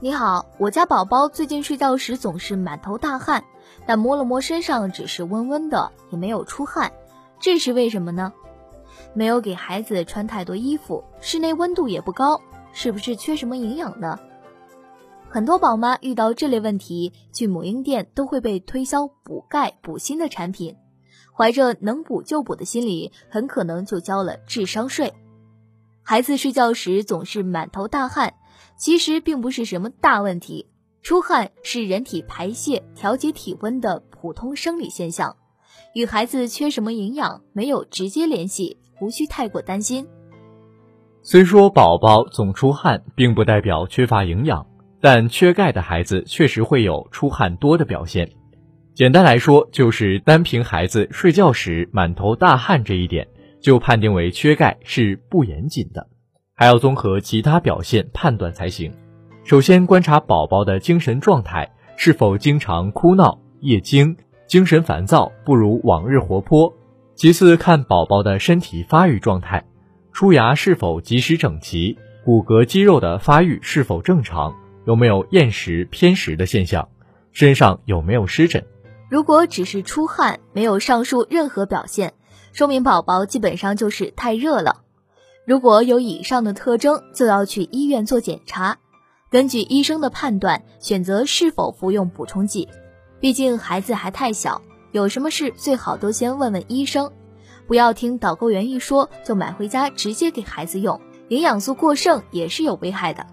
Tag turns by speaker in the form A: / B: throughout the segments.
A: 你好，我家宝宝最近睡觉时总是满头大汗，但摸了摸身上只是温温的，也没有出汗，这是为什么呢？没有给孩子穿太多衣服，室内温度也不高，是不是缺什么营养呢？很多宝妈遇到这类问题，去母婴店都会被推销补钙补锌的产品，怀着能补就补的心理，很可能就交了智商税。孩子睡觉时总是满头大汗。其实并不是什么大问题，出汗是人体排泄、调节体温的普通生理现象，与孩子缺什么营养没有直接联系，无需太过担心。
B: 虽说宝宝总出汗并不代表缺乏营养，但缺钙的孩子确实会有出汗多的表现。简单来说，就是单凭孩子睡觉时满头大汗这一点，就判定为缺钙是不严谨的。还要综合其他表现判断才行。首先观察宝宝的精神状态是否经常哭闹、夜惊、精神烦躁，不如往日活泼。其次看宝宝的身体发育状态，出牙是否及时整齐，骨骼肌肉的发育是否正常，有没有厌食偏食的现象，身上有没有湿疹。
A: 如果只是出汗，没有上述任何表现，说明宝宝基本上就是太热了。如果有以上的特征，就要去医院做检查，根据医生的判断选择是否服用补充剂。毕竟孩子还太小，有什么事最好都先问问医生，不要听导购员一说就买回家直接给孩子用，营养素过剩也是有危害的。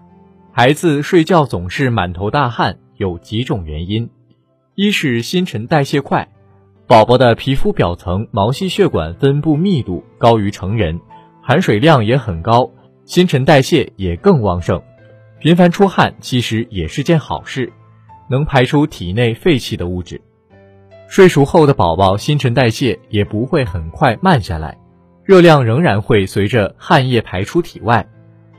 B: 孩子睡觉总是满头大汗，有几种原因：一是新陈代谢快，宝宝的皮肤表层毛细血管分布密度高于成人。含水量也很高，新陈代谢也更旺盛，频繁出汗其实也是件好事，能排出体内废弃的物质。睡熟后的宝宝新陈代谢也不会很快慢下来，热量仍然会随着汗液排出体外。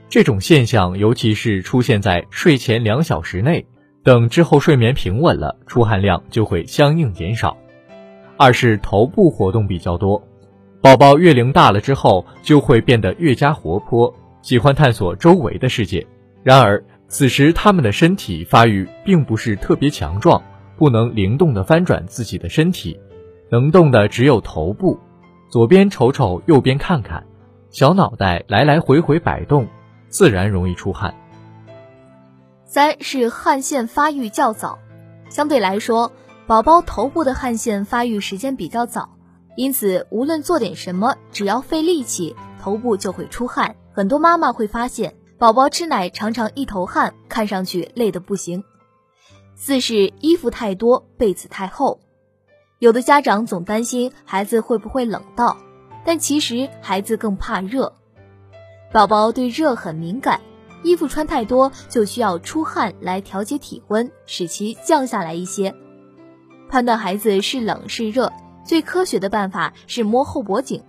B: 这种现象尤其是出现在睡前两小时内，等之后睡眠平稳了，出汗量就会相应减少。二是头部活动比较多。宝宝月龄大了之后，就会变得越加活泼，喜欢探索周围的世界。然而，此时他们的身体发育并不是特别强壮，不能灵动地翻转自己的身体，能动的只有头部，左边瞅瞅，右边看看，小脑袋来来回回摆动，自然容易出汗。
A: 三是汗腺发育较早，相对来说，宝宝头部的汗腺发育时间比较早。因此，无论做点什么，只要费力气，头部就会出汗。很多妈妈会发现，宝宝吃奶常常一头汗，看上去累得不行。四是衣服太多，被子太厚。有的家长总担心孩子会不会冷到，但其实孩子更怕热。宝宝对热很敏感，衣服穿太多就需要出汗来调节体温，使其降下来一些。判断孩子是冷是热。最科学的办法是摸后脖颈，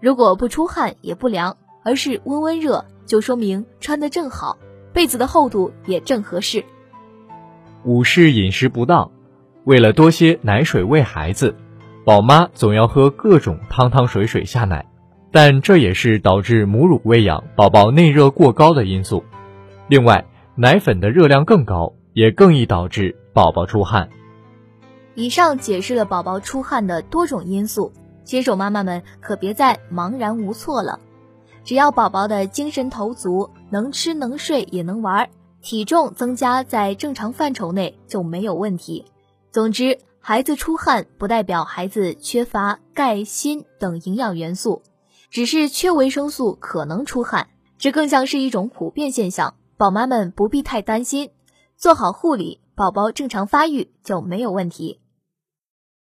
A: 如果不出汗也不凉，而是温温热，就说明穿的正好，被子的厚度也正合适。
B: 五是饮食不当，为了多些奶水喂孩子，宝妈总要喝各种汤汤水水下奶，但这也是导致母乳喂养宝宝内热过高的因素。另外，奶粉的热量更高，也更易导致宝宝出汗。
A: 以上解释了宝宝出汗的多种因素，新手妈妈们可别再茫然无措了。只要宝宝的精神头足，能吃能睡也能玩，体重增加在正常范畴内就没有问题。总之，孩子出汗不代表孩子缺乏钙、锌等营养元素，只是缺维生素可能出汗，这更像是一种普遍现象。宝妈们不必太担心，做好护理，宝宝正常发育就没有问题。